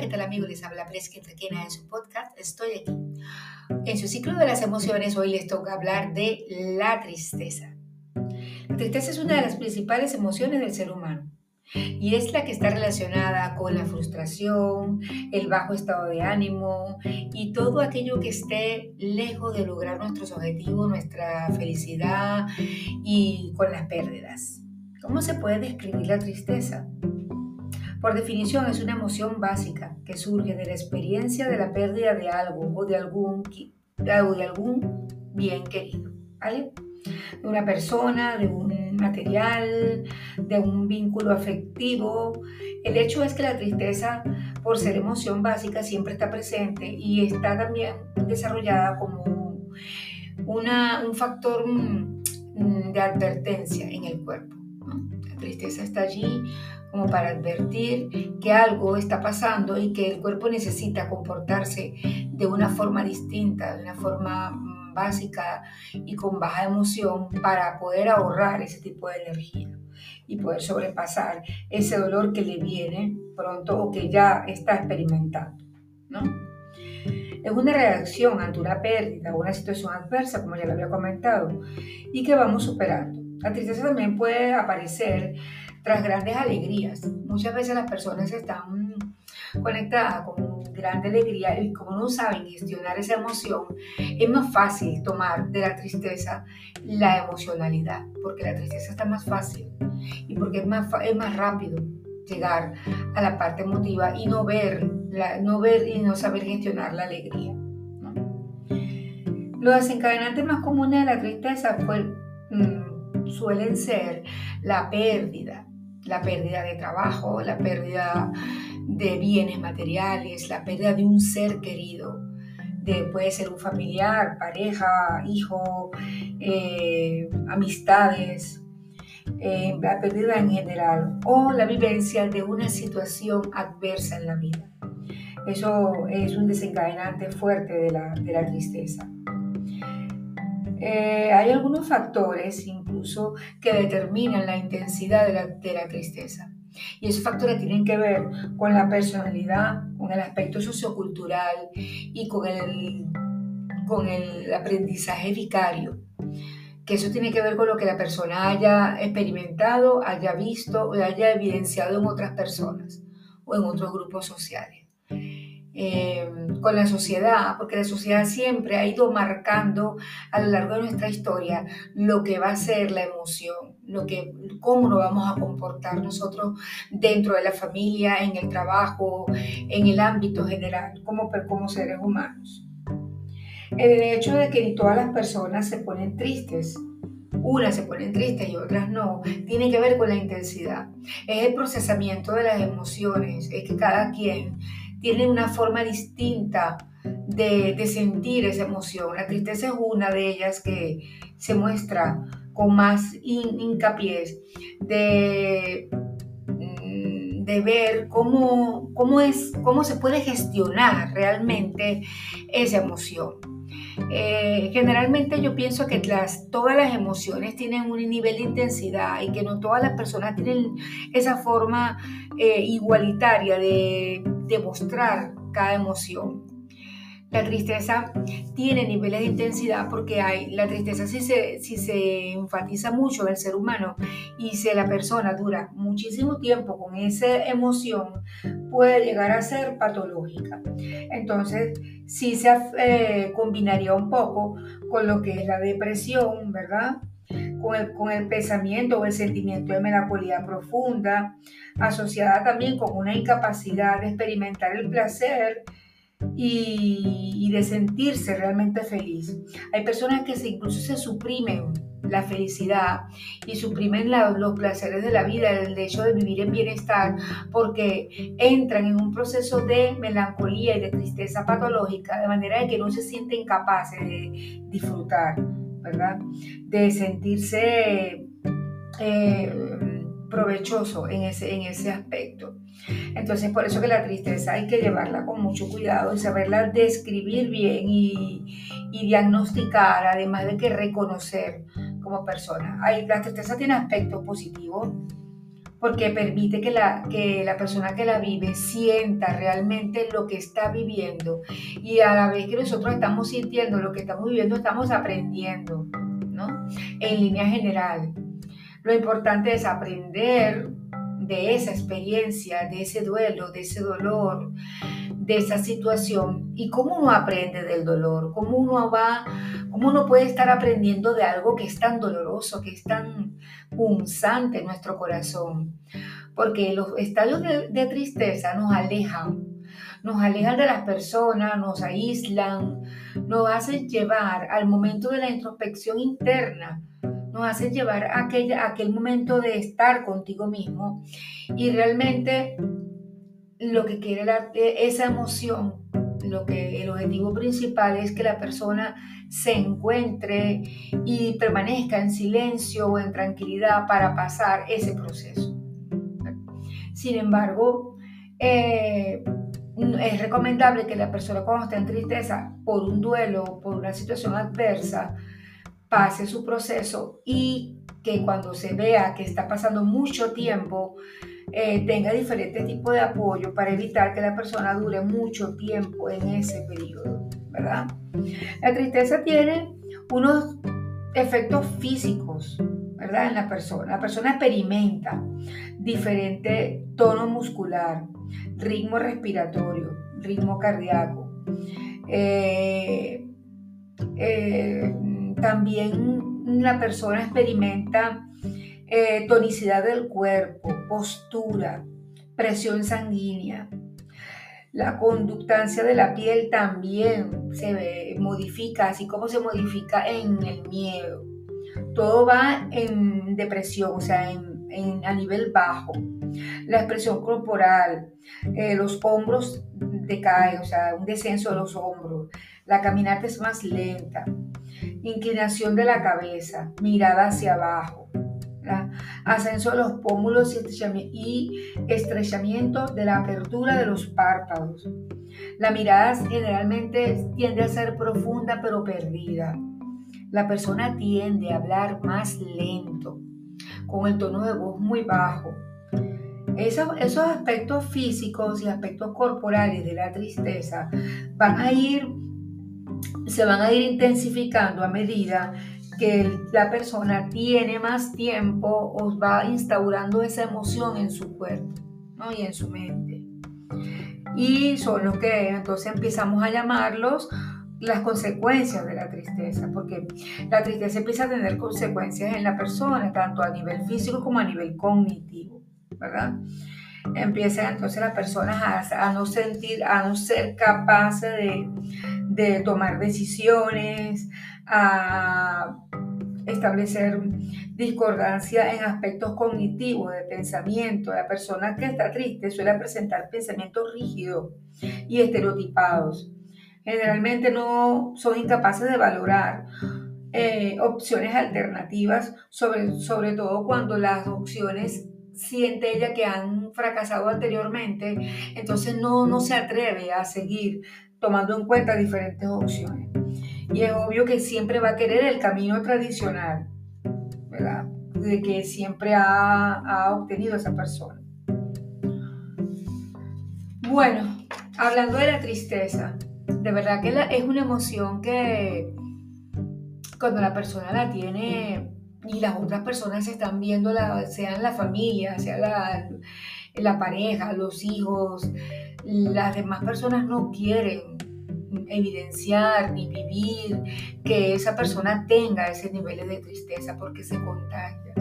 ¿qué tal amigos? Les habla Presque Traquena en su podcast. Estoy aquí. En su ciclo de las emociones, hoy les toca hablar de la tristeza. La tristeza es una de las principales emociones del ser humano y es la que está relacionada con la frustración, el bajo estado de ánimo y todo aquello que esté lejos de lograr nuestros objetivos, nuestra felicidad y con las pérdidas. ¿Cómo se puede describir la tristeza? Por definición, es una emoción básica que surge de la experiencia de la pérdida de algo o de algún, de algún bien querido. ¿vale? De una persona, de un material, de un vínculo afectivo. El hecho es que la tristeza, por ser emoción básica, siempre está presente y está también desarrollada como una, un factor mm, de advertencia en el cuerpo. La tristeza está allí como para advertir que algo está pasando y que el cuerpo necesita comportarse de una forma distinta, de una forma mm, básica y con baja emoción para poder ahorrar ese tipo de energía y poder sobrepasar ese dolor que le viene pronto o que ya está experimentando. ¿no? Es una reacción ante una pérdida o una situación adversa, como ya lo había comentado, y que vamos superando. La tristeza también puede aparecer tras grandes alegrías. Muchas veces las personas están conectadas con grande alegría y como no saben gestionar esa emoción, es más fácil tomar de la tristeza la emocionalidad, porque la tristeza está más fácil y porque es más, es más rápido llegar a la parte emotiva y no ver, no ver y no saber gestionar la alegría. Los desencadenantes más comunes de la tristeza mm, suelen ser la pérdida, la pérdida de trabajo, la pérdida de bienes materiales, la pérdida de un ser querido. De, puede ser un familiar, pareja, hijo, eh, amistades, eh, la pérdida en general o la vivencia de una situación adversa en la vida. Eso es un desencadenante fuerte de la, tristeza. Eh, hay algunos factores incluso que determinan la intensidad de la, tristeza. Y esos factores tienen que ver con la personalidad, con el aspecto sociocultural y con el, con el aprendizaje vicario. Que eso tiene que ver con lo que la persona haya experimentado, haya visto o haya evidenciado en otras personas o en otros grupos sociales. Eh, con la sociedad, porque la sociedad siempre ha ido marcando a lo largo de nuestra historia lo que va a ser la emoción, lo que, cómo nos vamos a comportar nosotros dentro de la familia, en el trabajo, en el ámbito general, como, como seres humanos. El hecho de que todas las personas se ponen tristes, unas se ponen tristes y otras no, tiene que ver con la intensidad. Es el procesamiento de las emociones, es que cada quien tiene una forma distinta de, sentir esa emoción. La tristeza es una de ellas que se muestra con más hincapié de, mm, de ver cómo, cómo, es, cómo se puede gestionar realmente esa emoción. Eh, generalmente yo pienso que todas las emociones tienen un nivel de intensidad y que no todas las personas tienen esa forma eh, igualitaria de demostrar cada emoción. La tristeza tiene niveles de intensidad porque hay, la tristeza si se, si se enfatiza mucho en el ser humano y si la persona dura muchísimo tiempo con esa emoción, puede llegar a ser patológica. Entonces, sí se eh, combinaría un poco con lo que es la depresión, ¿verdad? Con el, con pensamiento o el sentimiento de melancolía profunda, asociada también con una incapacidad de experimentar el placer y, de sentirse realmente feliz. Hay personas que incluso se suprimen la felicidad y suprimen los placeres de la vida, el hecho de vivir en bienestar, porque entran en un proceso de melancolía y de tristeza patológica, de manera que no se sienten capaces de disfrutar, De sentirse... Eh, provechoso en ese, en ese aspecto. Entonces, por eso que la tristeza hay que llevarla con mucho cuidado y saberla describir bien y, diagnosticar, además de que reconocer como persona. Hay, la tristeza tiene aspectos positivos, porque permite que la, que la persona que la vive sienta realmente lo que está viviendo y a la vez que nosotros estamos sintiendo lo que estamos viviendo, estamos aprendiendo, ¿no? En línea general. Lo importante es aprender de esa experiencia, de ese duelo, de ese dolor, de esa situación y cómo uno aprende del dolor, cómo uno va, cómo uno puede estar aprendiendo de algo que es tan doloroso, que es tan punzante en nuestro corazón. Porque los estadios de, tristeza nos alejan, nos alejan de las personas, nos aíslan, nos hacen llevar al momento de la introspección interna, nos hacen llevar a a aquel momento de estar contigo mismo y realmente lo que quiere esa emoción, lo que el objetivo principal es que la persona se encuentre y permanezca en silencio o en tranquilidad para pasar ese proceso. Sin embargo, eh, es recomendable que la persona cuando esté en tristeza por un duelo, por una situación adversa, pase su proceso y que cuando se vea que está pasando mucho tiempo, eh, tenga diferentes tipos de apoyo para evitar que la persona dure mucho tiempo en ese periodo, ¿verdad? La tristeza tiene unos efectos físicos, ¿verdad? En la persona. La persona experimenta diferente tono muscular, ritmo respiratorio, ritmo cardíaco. Eh, eh, también la persona experimenta eh, tonicidad del cuerpo, postura, presión sanguínea. La conductancia de la piel también se modifica, así como se modifica en el miedo. Todo va en depresión, o sea, a nivel bajo. La expresión corporal, eh, los hombros decaen, o sea, un descenso de los hombros. La caminata es más lenta. Inclinación de la cabeza, mirada hacia abajo ascenso de los pómulos y estrechamiento de la apertura de los párpados. La mirada generalmente tiende a ser profunda pero perdida. La persona tiende a hablar más lento, con el tono de voz muy bajo. Esos, esos aspectos físicos y aspectos corporales de la tristeza van a ir, se van a ir intensificando a medida que la persona tiene más tiempo, os va instaurando esa emoción en su cuerpo y en su mente. Y son los que entonces empezamos a llamarlos las consecuencias de la tristeza, porque la tristeza empieza a tener consecuencias en la persona, tanto a nivel físico como a nivel cognitivo, ¿verdad? Empiezan entonces las personas a, no sentir, a no ser capaces de, de tomar decisiones, a establecer discordancia en aspectos cognitivos de pensamiento. La persona que está triste suele presentar pensamientos rígidos y estereotipados. Generalmente no son incapaces de valorar eh, opciones alternativas, sobre, sobre todo cuando las opciones siente ella que han fracasado anteriormente, entonces no, no se atreve a seguir tomando en cuenta diferentes opciones. Y es obvio que siempre va a querer el camino tradicional, ¿verdad? De que siempre ha, obtenido esa persona. Bueno, hablando de la tristeza, de verdad que es una emoción que cuando la persona la tiene y las otras personas están viendo, la, sean la familia, sea la, la pareja, los hijos, las demás personas no quieren evidenciar ni vivir que esa persona tenga ese nivel de tristeza porque se contagia.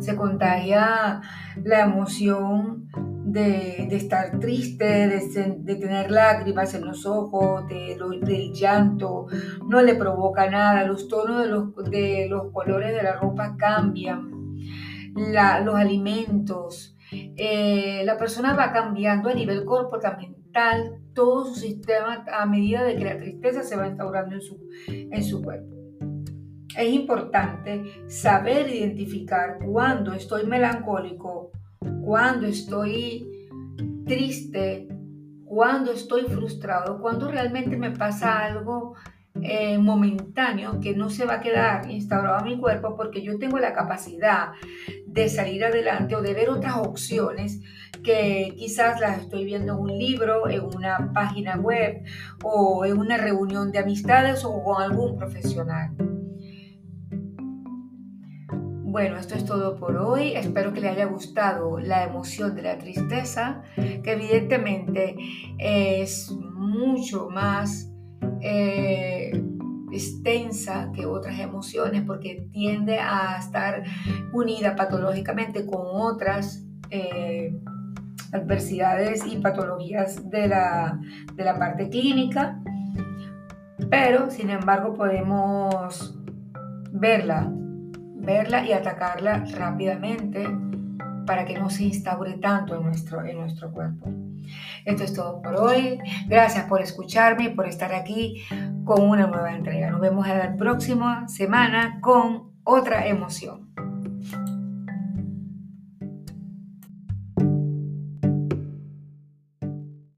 Se contagia la emoción de, estar triste, de, tener lágrimas en los ojos, de, del llanto, no le provoca nada, los tonos de los, de los colores de la ropa cambian, los alimentos, eh, la persona va cambiando a nivel comportamental todo su sistema a medida de que la tristeza se va instaurando en su, en su cuerpo. Es importante saber identificar cuando estoy melancólico, cuando estoy triste, cuando estoy frustrado, cuando realmente me pasa algo eh, momentáneo que no se va a quedar instaurado en mi cuerpo porque yo tengo la capacidad de salir adelante o de ver otras opciones que quizás las estoy viendo en un libro, en una página web o en una reunión de amistades o con algún profesional. Bueno, esto es todo por hoy. Espero que le haya gustado la emoción de la tristeza, que evidentemente es mucho más eh, extensa que otras emociones porque tiende a estar unida patológicamente con otras eh, adversidades y patologías de la, de la parte clínica, pero sin embargo podemos verla verla y atacarla rápidamente para que no se instaure tanto en nuestro, en nuestro cuerpo. Esto es todo por hoy. Gracias por escucharme y por estar aquí con una nueva entrega. Nos vemos la próxima semana con otra emoción.